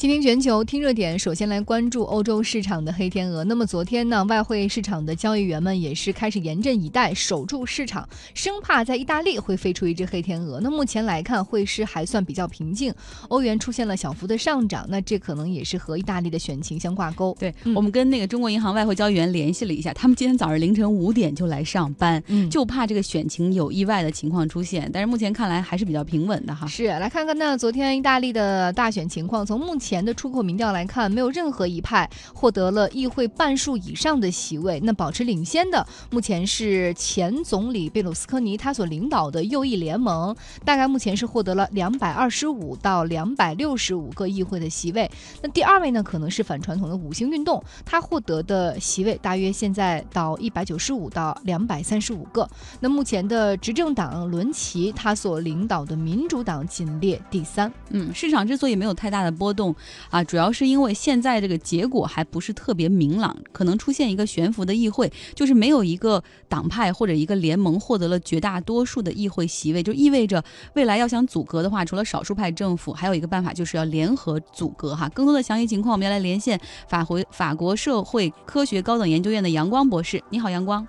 今天全球听热点，首先来关注欧洲市场的黑天鹅。那么昨天呢，外汇市场的交易员们也是开始严阵以待，守住市场，生怕在意大利会飞出一只黑天鹅。那目前来看，汇市还算比较平静，欧元出现了小幅的上涨，那这可能也是和意大利的选情相挂钩。对我们跟那个中国银行外汇交易员联系了一下，他们今天早上凌晨五点就来上班，嗯就怕这个选情有意外的情况出现。但是目前看来还是比较平稳的哈。是，来看看那昨天意大利的大选情况。从目前前的出口民调来看，没有任何一派获得了议会半数以上的席位。那保持领先的，目前是前总理贝鲁斯科尼他所领导的右翼联盟，大概目前是获得了两百二十五到两百六十五个议会的席位。那第二位呢，可能是反传统的五星运动，他获得的席位大约现在到一百九十五到两百三十五个。那目前的执政党伦齐他所领导的民主党仅列第三。嗯，市场之所以没有太大的波动啊，主要是因为现在这个结果还不是特别明朗，可能出现一个悬浮的议会，就是没有一个党派或者一个联盟获得了绝大多数的议会席位，就意味着未来要想阻隔的话，除了少数派政府，还有一个办法就是要联合阻隔哈。更多的详细情况，我们要来连线法国法国社会科学高等研究院的杨光博士。你好，杨光。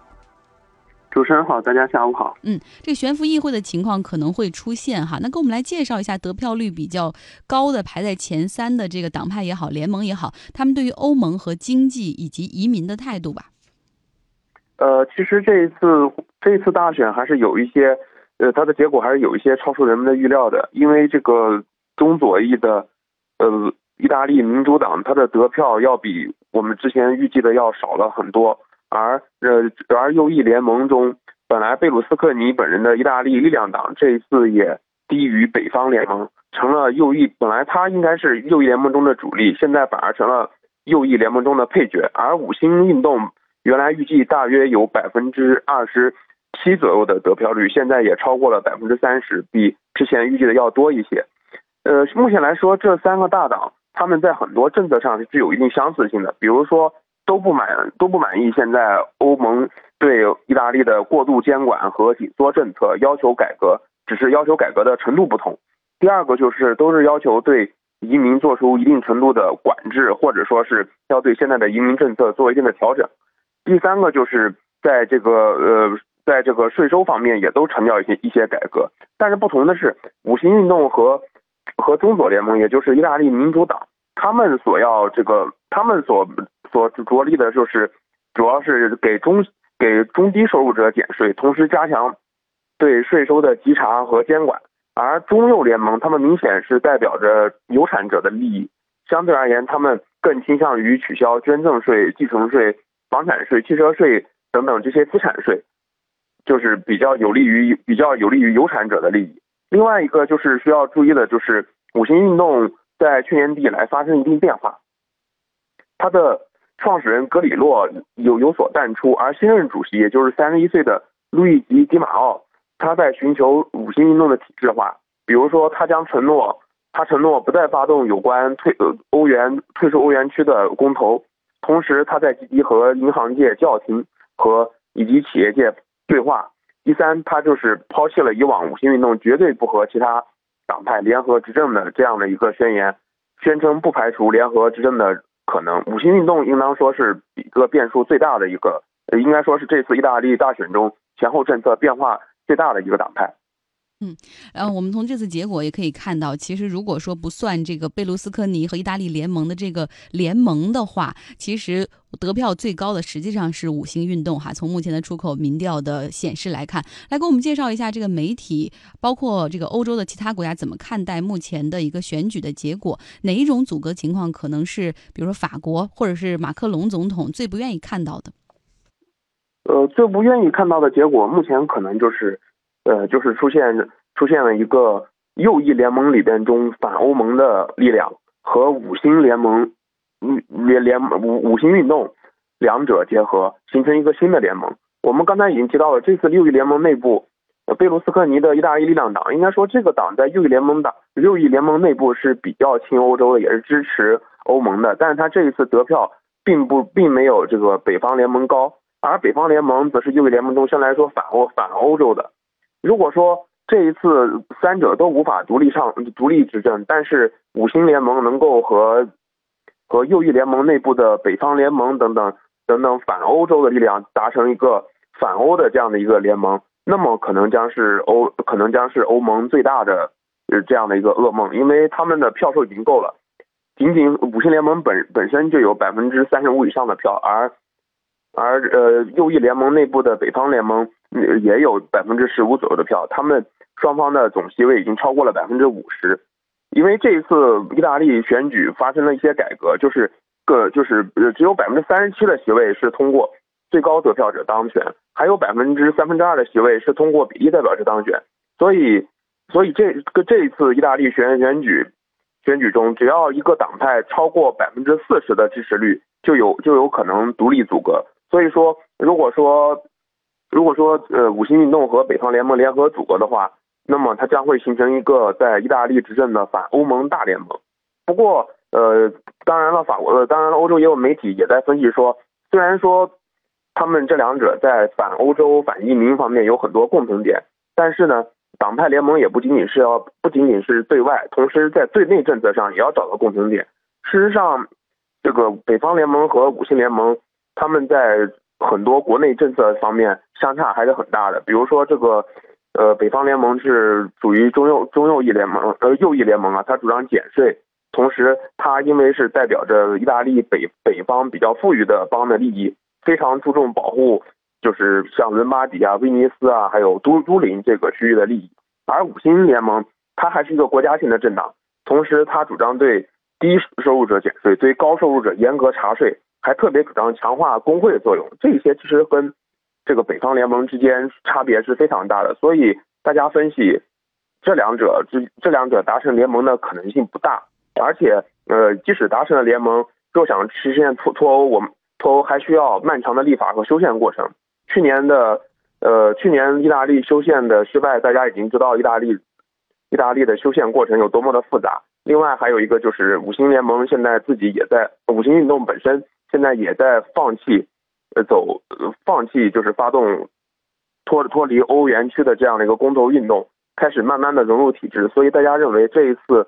主持人好，大家下午好。嗯，这个悬浮议会的情况可能会出现哈，那给我们来介绍一下得票率比较高的排在前三的这个党派也好，联盟也好，他们对于欧盟和经济以及移民的态度吧。呃，其实这一次这一次大选还是有一些，呃，它的结果还是有一些超出人们的预料的，因为这个中左翼的，呃，意大利民主党它的得票要比我们之前预计的要少了很多。而呃，而右翼联盟中，本来贝鲁斯克尼本人的意大利力量党这一次也低于北方联盟，成了右翼。本来他应该是右翼联盟中的主力，现在反而成了右翼联盟中的配角。而五星运动原来预计大约有百分之二十七左右的得票率，现在也超过了百分之三十，比之前预计的要多一些。呃，目前来说，这三个大党他们在很多政策上是具有一定相似性的，比如说。都不满都不满意现在欧盟对意大利的过度监管和紧缩政策，要求改革，只是要求改革的程度不同。第二个就是都是要求对移民做出一定程度的管制，或者说是要对现在的移民政策做一定的调整。第三个就是在这个呃，在这个税收方面也都强调一些一些改革。但是不同的是，五星运动和和中左联盟，也就是意大利民主党，他们所要这个他们所。所着力的就是，主要是给中给中低收入者减税，同时加强对税收的稽查和监管。而中右联盟，他们明显是代表着有产者的利益，相对而言，他们更倾向于取消捐赠税、继承税、房产税、汽车税等等这些资产税，就是比较有利于比较有利于有产者的利益。另外一个就是需要注意的，就是五星运动在去年底以来发生一定变化，它的。创始人格里洛有有所淡出，而新任主席，也就是三十一岁的路易吉·迪马奥，他在寻求五星运动的体制化。比如说，他将承诺，他承诺不再发动有关退呃欧元退出欧元区的公投，同时他在积极和银行界叫停和以及企业界对话。第三，他就是抛弃了以往五星运动绝对不和其他党派联合执政的这样的一个宣言，宣称不排除联合执政的。可能五星运动应当说是一个变数最大的一个，应该说是这次意大利大选中前后政策变化最大的一个党派。嗯，然后我们从这次结果也可以看到，其实如果说不算这个贝卢斯科尼和意大利联盟的这个联盟的话，其实得票最高的实际上是五星运动哈。从目前的出口民调的显示来看，来给我们介绍一下这个媒体，包括这个欧洲的其他国家怎么看待目前的一个选举的结果？哪一种阻隔情况可能是，比如说法国或者是马克龙总统最不愿意看到的？呃，最不愿意看到的结果，目前可能就是。呃，就是出现出现了一个右翼联盟里边中反欧盟的力量和五星联盟，嗯联联五五星运动两者结合，形成一个新的联盟。我们刚才已经提到了，这次右翼联盟内部，贝卢斯科尼的意大利力量党，应该说这个党在右翼联盟党右翼联盟内部是比较亲欧洲的，也是支持欧盟的。但是他这一次得票并不并没有这个北方联盟高，而北方联盟则是右翼联盟中相对来说反欧反欧洲的。如果说这一次三者都无法独立上独立执政，但是五星联盟能够和和右翼联盟内部的北方联盟等等等等反欧洲的力量达成一个反欧的这样的一个联盟，那么可能将是欧可能将是欧盟最大的呃这样的一个噩梦，因为他们的票数已经够了，仅仅五星联盟本本身就有百分之三十五以上的票，而而呃右翼联盟内部的北方联盟也有百分之十五左右的票，他们双方的总席位已经超过了百分之五十。因为这一次意大利选举发生了一些改革，就是个就是只有百分之三十七的席位是通过最高得票者当选，还有百分之三分之二的席位是通过比例代表制当选。所以，所以这个这一次意大利选选举选举中，只要一个党派超过百分之四十的支持率，就有就有可能独立组阁。所以说，如果说如果说呃五星运动和北方联盟联合组合的话。那么它将会形成一个在意大利执政的反欧盟大联盟。不过，呃，当然了，法国，呃，当然了，欧洲也有媒体也在分析说，虽然说他们这两者在反欧洲、反移民方面有很多共同点，但是呢，党派联盟也不仅仅是要不仅仅是对外，同时在对内政策上也要找到共同点。事实上，这个北方联盟和五星联盟他们在很多国内政策方面相差还是很大的，比如说这个。呃，北方联盟是属于中右中右翼联盟，呃，右翼联盟啊，它主张减税，同时它因为是代表着意大利北北方比较富裕的邦的利益，非常注重保护，就是像伦巴底啊、威尼斯啊，还有都都灵这个区域的利益。而五星联盟它还是一个国家性的政党，同时它主张对低收入者减税，对高收入者严格查税，还特别主张强化工会的作用。这些其实跟这个北方联盟之间差别是非常大的，所以大家分析这两者这这两者达成联盟的可能性不大，而且呃，即使达成了联盟，若想实现脱脱欧，我们脱欧还需要漫长的立法和修宪过程。去年的呃，去年意大利修宪的失败，大家已经知道意大利意大利的修宪过程有多么的复杂。另外还有一个就是五星联盟现在自己也在五星运动本身现在也在放弃。呃，走，放弃就是发动脱脱离欧元区的这样的一个公投运动，开始慢慢的融入体制，所以大家认为这一次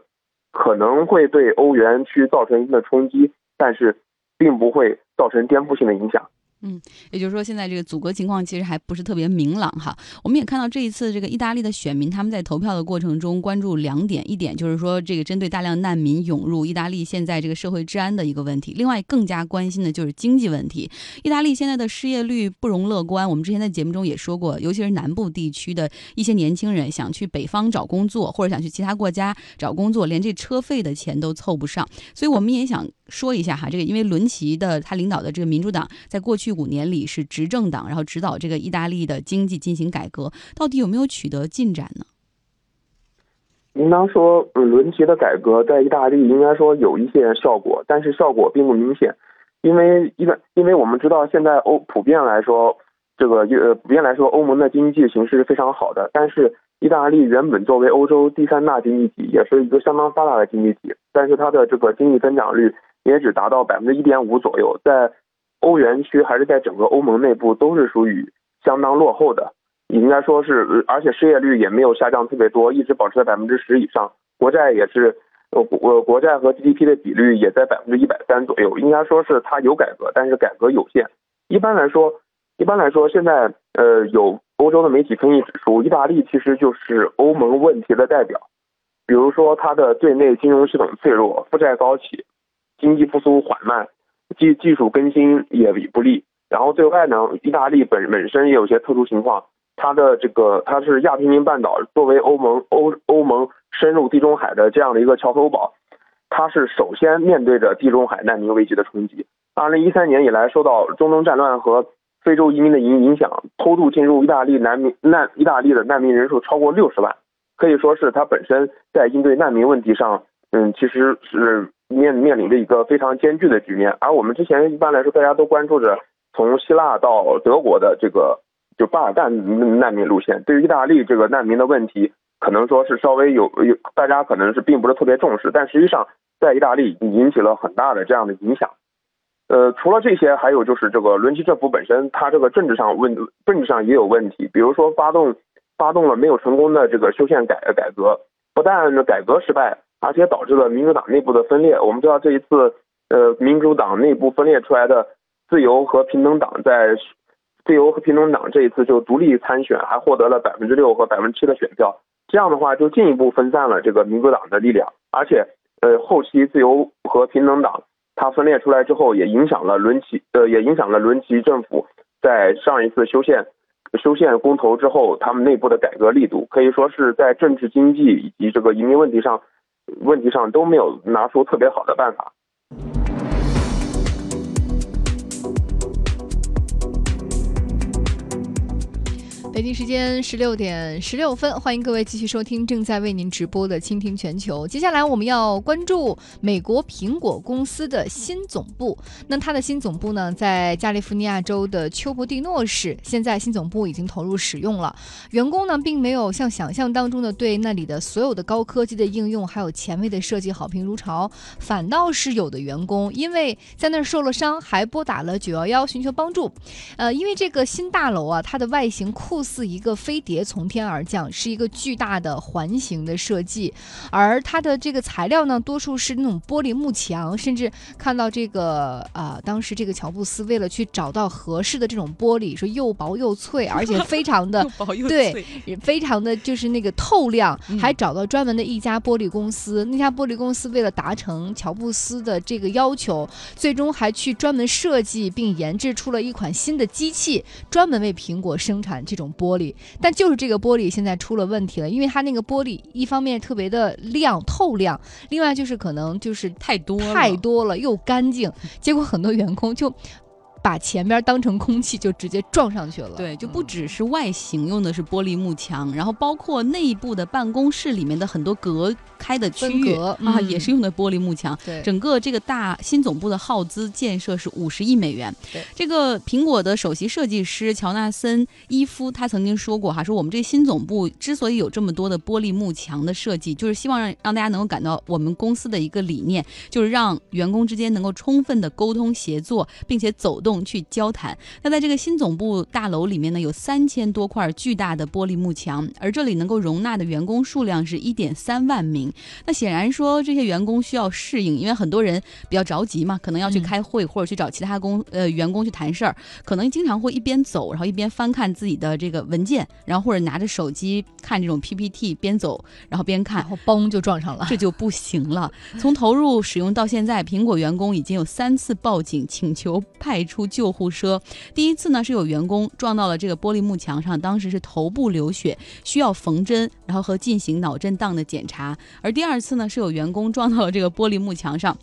可能会对欧元区造成一定的冲击，但是并不会造成颠覆性的影响。嗯，也就是说，现在这个阻隔情况其实还不是特别明朗哈。我们也看到这一次这个意大利的选民他们在投票的过程中关注两点，一点就是说这个针对大量难民涌入意大利现在这个社会治安的一个问题，另外更加关心的就是经济问题。意大利现在的失业率不容乐观，我们之前在节目中也说过，尤其是南部地区的一些年轻人想去北方找工作，或者想去其他国家找工作，连这车费的钱都凑不上。所以我们也想说一下哈，这个因为伦齐的他领导的这个民主党在过去。五年里是执政党，然后指导这个意大利的经济进行改革，到底有没有取得进展呢？应当说，伦齐的改革在意大利应该说有一些效果，但是效果并不明显，因为一般因为我们知道现在欧普遍来说，这个呃普遍来说欧盟的经济形势是非常好的，但是意大利原本作为欧洲第三大经济体，也是一个相当发达的经济体，但是它的这个经济增长率也只达到百分之一点五左右，在欧元区还是在整个欧盟内部都是属于相当落后的，应该说是，而且失业率也没有下降特别多，一直保持在百分之十以上。国债也是，呃，国国债和 GDP 的比率也在百分之一百三左右。应该说是它有改革，但是改革有限。一般来说，一般来说，现在呃有欧洲的媒体分析指出，意大利其实就是欧盟问题的代表。比如说，它的对内金融系统脆弱，负债高企，经济复苏缓慢。技技术更新也不利，然后对外呢，意大利本本身也有些特殊情况，它的这个它是亚平宁半岛作为欧盟欧欧盟深入地中海的这样的一个桥头堡，它是首先面对着地中海难民危机的冲击。二零一三年以来，受到中东战乱和非洲移民的影影响，偷渡进入意大利难民难意大利的难民人数超过六十万，可以说是它本身在应对难民问题上，嗯，其实是。面面临着一个非常艰巨的局面，而我们之前一般来说大家都关注着从希腊到德国的这个就巴尔干难民路线，对于意大利这个难民的问题，可能说是稍微有有大家可能是并不是特别重视，但实际上在意大利引起了很大的这样的影响。呃，除了这些，还有就是这个伦齐政府本身，它这个政治上问政治上也有问题，比如说发动发动了没有成功的这个修宪改改革，不但改革失败，而且导致了民主党内部的分裂。我们知道这一次，呃，民主党内部分裂出来的自由和平等党在自由和平等党这一次就独立参选，还获得了百分之六和百分之七的选票。这样的话，就进一步分散了这个民主党的力量，而且，呃，后期自由和平等党它分裂出来之后，也影响了伦齐，呃，也影响了伦齐政府在上一次修宪。修宪公投之后，他们内部的改革力度可以说是在政治、经济以及这个移民问题上，问题上都没有拿出特别好的办法。北京时间十六点十六分，欢迎各位继续收听正在为您直播的《倾听全球》。接下来我们要关注美国苹果公司的新总部。那它的新总部呢，在加利福尼亚州的丘伯蒂诺市。现在新总部已经投入使用了，员工呢，并没有像想象当中的对那里的所有的高科技的应用还有前卫的设计好评如潮，反倒是有的员工因为在那儿受了伤，还拨打了九幺幺寻求帮助。呃，因为这个新大楼啊，它的外形酷。似一个飞碟从天而降，是一个巨大的环形的设计，而它的这个材料呢，多数是那种玻璃幕墙，甚至看到这个啊，当时这个乔布斯为了去找到合适的这种玻璃，说又薄又脆，而且非常的对，非常的就是那个透亮，还找到专门的一家玻璃公司，那家玻璃公司为了达成乔布斯的这个要求，最终还去专门设计并研制出了一款新的机器，专门为苹果生产这种。玻璃，但就是这个玻璃现在出了问题了，因为它那个玻璃一方面特别的亮透亮，另外就是可能就是太多太多了又干净，结果很多员工就。把前边当成空气就直接撞上去了。对，就不只是外形用的是玻璃幕墙，然后包括内部的办公室里面的很多隔开的区域啊，也是用的玻璃幕墙。对，整个这个大新总部的耗资建设是五十亿美元。对，这个苹果的首席设计师乔纳森伊夫他曾经说过哈，说我们这新总部之所以有这么多的玻璃幕墙的设计，就是希望让让大家能够感到我们公司的一个理念，就是让员工之间能够充分的沟通协作，并且走动。去交谈。那在这个新总部大楼里面呢，有三千多块巨大的玻璃幕墙，而这里能够容纳的员工数量是一点三万名。那显然说，这些员工需要适应，因为很多人比较着急嘛，可能要去开会或者去找其他工呃员工去谈事儿，可能经常会一边走，然后一边翻看自己的这个文件，然后或者拿着手机看这种 PPT，边走然后边看，然后嘣就撞上了，这就不行了。从投入使用到现在，苹果员工已经有三次报警请求派出。救护车第一次呢是有员工撞到了这个玻璃幕墙上，当时是头部流血，需要缝针，然后和进行脑震荡的检查。而第二次呢是有员工撞到了这个玻璃幕墙上。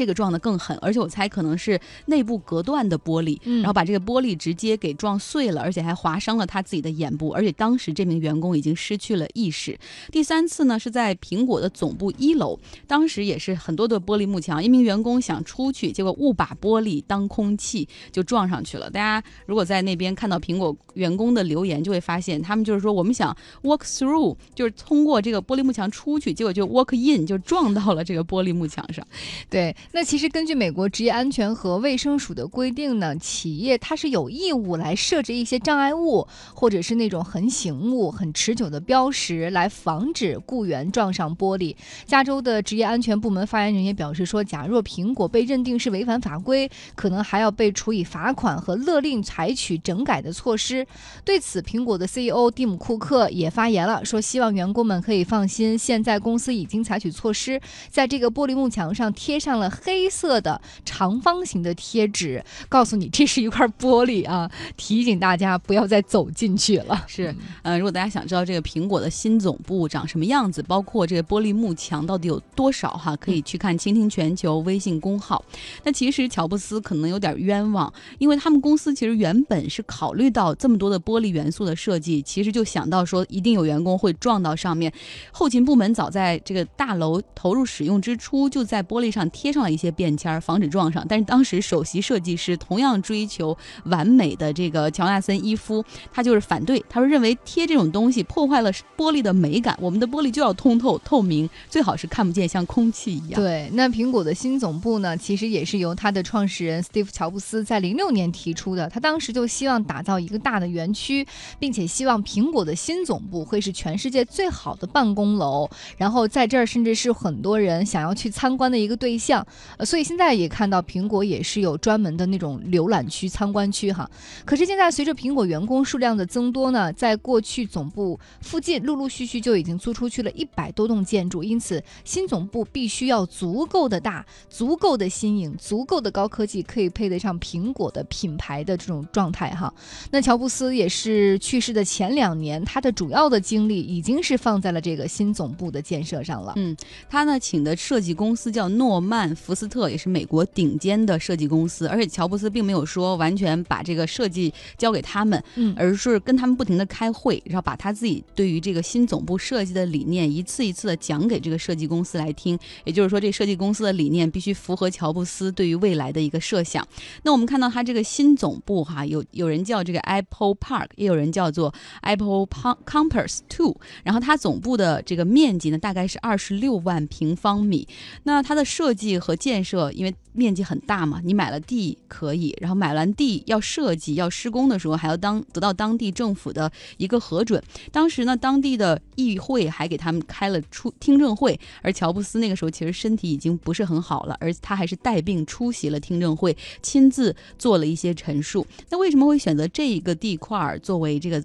这个撞得更狠，而且我猜可能是内部隔断的玻璃，然后把这个玻璃直接给撞碎了，而且还划伤了他自己的眼部，而且当时这名员工已经失去了意识。第三次呢是在苹果的总部一楼，当时也是很多的玻璃幕墙，一名员工想出去，结果误把玻璃当空气就撞上去了。大家如果在那边看到苹果员工的留言，就会发现他们就是说我们想 walk through，就是通过这个玻璃幕墙出去，结果就 walk in 就撞到了这个玻璃幕墙上，对。那其实根据美国职业安全和卫生署的规定呢，企业它是有义务来设置一些障碍物，或者是那种横行物、很持久的标识，来防止雇员撞上玻璃。加州的职业安全部门发言人也表示说，假若苹果被认定是违反法规，可能还要被处以罚款和勒令采取整改的措施。对此，苹果的 CEO 蒂姆·库克也发言了，说希望员工们可以放心，现在公司已经采取措施，在这个玻璃幕墙上贴上了。黑色的长方形的贴纸，告诉你这是一块玻璃啊，提醒大家不要再走进去了。是，呃，如果大家想知道这个苹果的新总部长什么样子，包括这个玻璃幕墙到底有多少哈，可以去看“倾听全球”微信公号。那其实乔布斯可能有点冤枉，因为他们公司其实原本是考虑到这么多的玻璃元素的设计，其实就想到说一定有员工会撞到上面。后勤部门早在这个大楼投入使用之初，就在玻璃上贴上。上了一些便签，防止撞上。但是当时首席设计师同样追求完美的这个乔纳森·伊夫，他就是反对，他说认为贴这种东西破坏了玻璃的美感，我们的玻璃就要通透透明，最好是看不见，像空气一样。对，那苹果的新总部呢，其实也是由它的创始人 Steve 乔布斯在零六年提出的。他当时就希望打造一个大的园区，并且希望苹果的新总部会是全世界最好的办公楼，然后在这儿甚至是很多人想要去参观的一个对象。呃，所以现在也看到苹果也是有专门的那种浏览区、参观区哈。可是现在随着苹果员工数量的增多呢，在过去总部附近陆陆续续就已经租出去了一百多栋建筑，因此新总部必须要足够的大、足够的新颖、足够的高科技，可以配得上苹果的品牌的这种状态哈。那乔布斯也是去世的前两年，他的主要的精力已经是放在了这个新总部的建设上了。嗯，他呢请的设计公司叫诺曼福斯特，也是美国顶尖的设计公司。而且乔布斯并没有说完全把这个设计交给他们，嗯，而是跟他们不停的开会，然后把他自己对于这个新总部设计的理念一次一次的讲给这个设计公司来听。也就是说，这设计公司的理念必须符合乔布斯对于未来的一个设想。那我们看到他这个新总部哈，有有人叫这个 Apple Park，也有人叫做 Apple Campus Two。然后它总部的这个面积呢，大概是二十六万平方米。那它的设计和和建设，因为面积很大嘛，你买了地可以，然后买完地要设计要施工的时候，还要当得到当地政府的一个核准。当时呢，当地的议会还给他们开了出听证会，而乔布斯那个时候其实身体已经不是很好了，而他还是带病出席了听证会，亲自做了一些陈述。那为什么会选择这一个地块作为这个？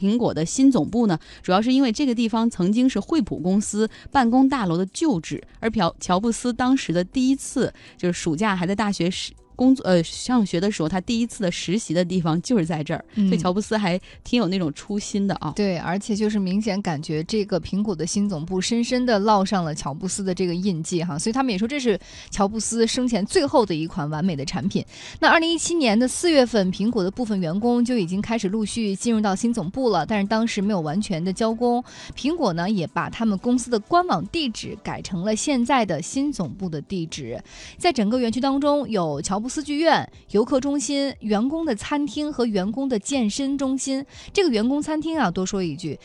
苹果的新总部呢，主要是因为这个地方曾经是惠普公司办公大楼的旧址，而朴乔布斯当时的第一次就是暑假还在大学时。工作呃上学的时候，他第一次的实习的地方就是在这儿，所以乔布斯还挺有那种初心的啊。对，而且就是明显感觉这个苹果的新总部深深的烙上了乔布斯的这个印记哈，所以他们也说这是乔布斯生前最后的一款完美的产品。那二零一七年的四月份，苹果的部分员工就已经开始陆续进入到新总部了，但是当时没有完全的交工。苹果呢也把他们公司的官网地址改成了现在的新总部的地址，在整个园区当中有乔布。四剧院、游客中心、员工的餐厅和员工的健身中心。这个员工餐厅啊，多说一句。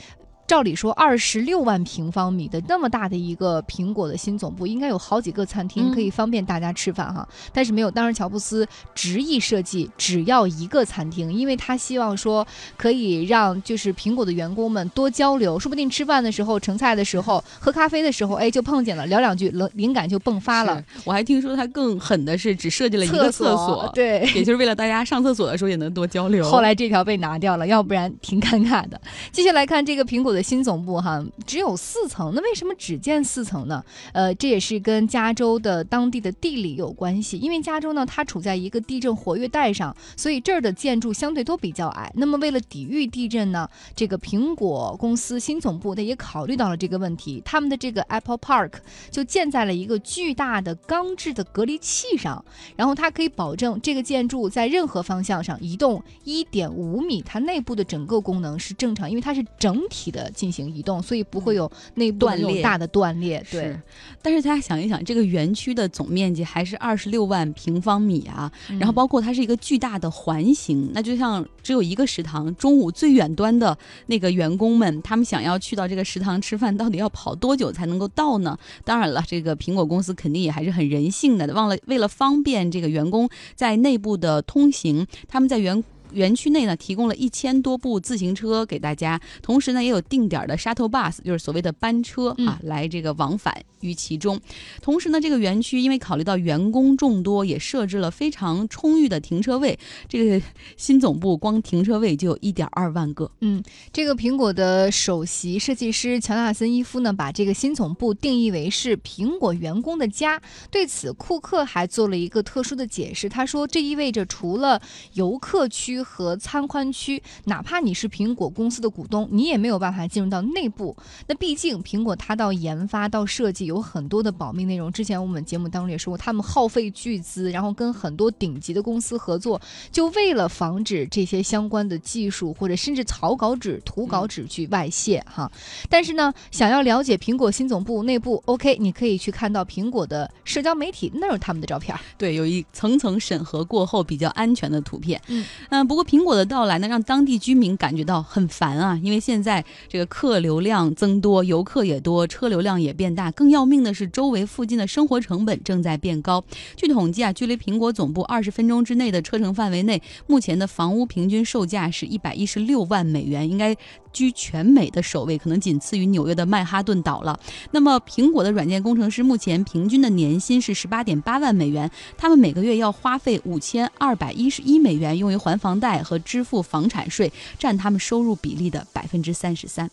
照理说，二十六万平方米的那么大的一个苹果的新总部，应该有好几个餐厅可以方便大家吃饭哈。但是没有，当时乔布斯执意设计只要一个餐厅，因为他希望说可以让就是苹果的员工们多交流，说不定吃饭的时候、盛菜的时候、喝咖啡的时候，哎，就碰见了，聊两句，灵灵感就迸发了。我还听说他更狠的是只设计了一个厕所，对，也就是为了大家上厕所的时候也能多交流。后来这条被拿掉了，要不然挺尴尬的。继续来看这个苹果的新总部哈。只有四层，那为什么只建四层呢？呃，这也是跟加州的当地的地理有关系。因为加州呢，它处在一个地震活跃带上，所以这儿的建筑相对都比较矮。那么为了抵御地震呢，这个苹果公司新总部它也考虑到了这个问题，他们的这个 Apple Park 就建在了一个巨大的钢制的隔离器上，然后它可以保证这个建筑在任何方向上移动一点五米，它内部的整个功能是正常，因为它是整体的进行移动。所以不会有内部断裂大的断裂，对。但是大家想一想，这个园区的总面积还是二十六万平方米啊，然后包括它是一个巨大的环形，那就像只有一个食堂，中午最远端的那个员工们，他们想要去到这个食堂吃饭，到底要跑多久才能够到呢？当然了，这个苹果公司肯定也还是很人性的，忘了为了方便这个员工在内部的通行，他们在园。园区内呢，提供了一千多部自行车给大家，同时呢，也有定点的 shuttle bus，就是所谓的班车啊，来这个往返于其中。同时呢，这个园区因为考虑到员工众多，也设置了非常充裕的停车位。这个新总部光停车位就有一点二万个。嗯，这个苹果的首席设计师乔纳森·伊夫呢，把这个新总部定义为是苹果员工的家。对此，库克还做了一个特殊的解释，他说这意味着除了游客区。和参观区，哪怕你是苹果公司的股东，你也没有办法进入到内部。那毕竟苹果它到研发到设计有很多的保密内容。之前我们节目当中也说过，他们耗费巨资，然后跟很多顶级的公司合作，就为了防止这些相关的技术或者甚至草稿纸、图稿纸去外泄哈。但是呢，想要了解苹果新总部内部，OK，你可以去看到苹果的社交媒体，那有他们的照片。对，有一层层审核过后比较安全的图片。嗯，嗯，不不过苹果的到来呢，让当地居民感觉到很烦啊，因为现在这个客流量增多，游客也多，车流量也变大，更要命的是周围附近的生活成本正在变高。据统计啊，距离苹果总部二十分钟之内的车程范围内，目前的房屋平均售价是一百一十六万美元，应该居全美的首位，可能仅次于纽约的曼哈顿岛了。那么，苹果的软件工程师目前平均的年薪是十八点八万美元，他们每个月要花费五千二百一十一美元用于还房贷和支付房产税，占他们收入比例的百分之三十三。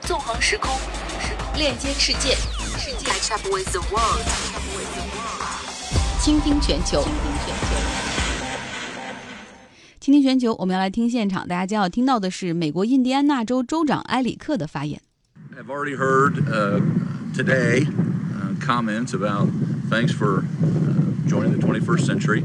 纵横时空，链接世界，Catch up with the world，倾听全球。倾听全球，我们要来听现场，大家将要听到的是美国印第安纳州州长埃里克的发言。I've already heard uh, today uh, comments about thanks for uh, joining the 21st century.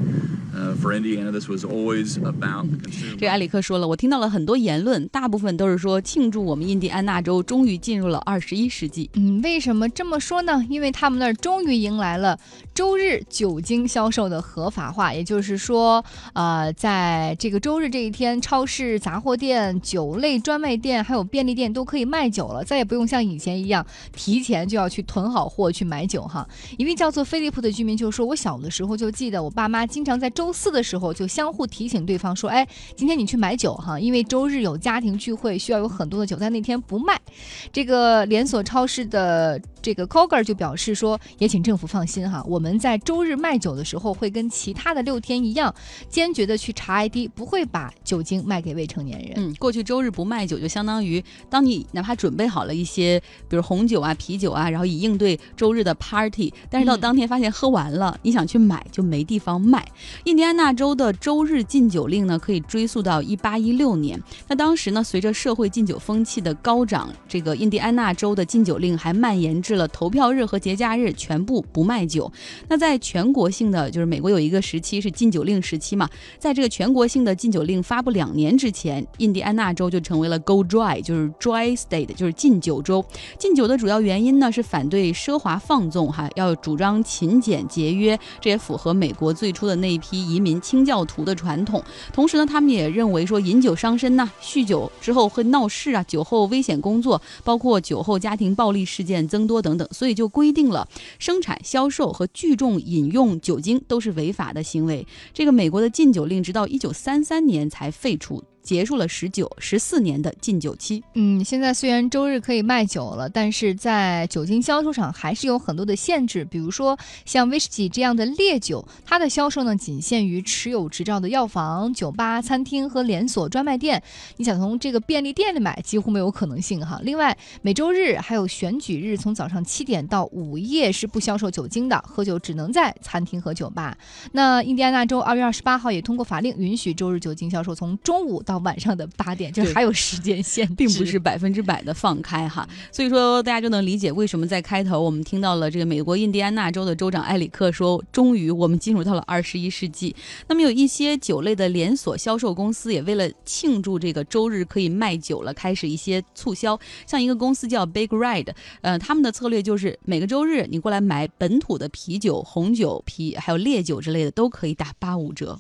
Uh, for Indiana, this was always about the 这个埃.里克说了，我听到了很多言论，大部分都是说庆祝我们印第安纳州终于进入了二十一世纪。嗯，为什么这么说呢？因为他们那儿终于迎来了周日酒精销售的合法化，也就是说，呃，在这个周日这一天，超市、杂货店、酒类专卖店还有便利店都可以卖酒了，再也不用像以前一样提前就要去囤好货去买酒哈。一位叫做菲利普的居民就说：“我小的时候就记得，我爸妈经常在周四的时候就相互提醒对方说，哎，今天你去买酒哈，因为周日有家庭聚会，需要有很多的酒，在那天不卖。”这个连锁超市的这个 Koger 就表示说，也请政府放心哈，我们在周日卖酒的时候会跟其他的六天一样，坚决的去查 ID，不会把酒精卖给未成年人。嗯，过去周日不卖酒，就相当于当你哪怕准备好了一些，比如红酒啊、啤酒啊，然后以应对周日的 party，但是到嗯当天发现喝完了，你想去买就没地方卖。印第安纳州的周日禁酒令呢，可以追溯到一八一六年。那当时呢，随着社会禁酒风气的高涨，这个印第安纳州的禁酒令还蔓延至了投票日和节假日，全部不卖酒。那在全国性的，就是美国有一个时期是禁酒令时期嘛，在这个全国性的禁酒令发布两年之前，印第安纳州就成为了 Go Dry，就是 Dry State，就是禁酒州。禁酒的主要原因呢是反对奢华放纵，哈，要主张勤俭节约，这也符合美国最初的那一批移民清教徒的传统。同时呢，他们也认为说饮酒伤身呐、酗酒之后会闹事啊，酒后危险工作，包括酒后家庭暴力事件增多等等，所以就规定了生产、销售和聚众饮用酒精都是违法的行为。这个美国的禁酒令直到一九三三年才废除，结束了十九十四年的禁酒期。嗯，现在虽然周日可以卖酒了，但是在酒精销售上还是有很多的限制，比如说像威士忌这样的烈酒，它的销售呢仅限于持有执照的药房、酒吧、餐厅和连锁专卖店。你想从这个便利店里买，几乎没有可能性哈。另外，每周日还有选举日，从早上七点到午夜是不销售酒精的，喝酒只能在餐厅和酒吧。那印第安纳州二月二十八号也通过法令，允许周日酒精销售从中午到晚上的八点，这还有时间限制，并不是百分之百的放开哈，所以说大家就能理解为什么在开头我们听到了这个美国印第安纳州的州长埃里克说，终于我们进入到了二十一世纪。那么有一些酒类的连锁销售公司也为了庆祝这个周日可以卖酒了，开始一些促销。像一个公司叫 Big Red，呃，他们的策略就是每个周日你过来买本土的啤酒、红酒、啤还有烈酒之类的都可以打八五折。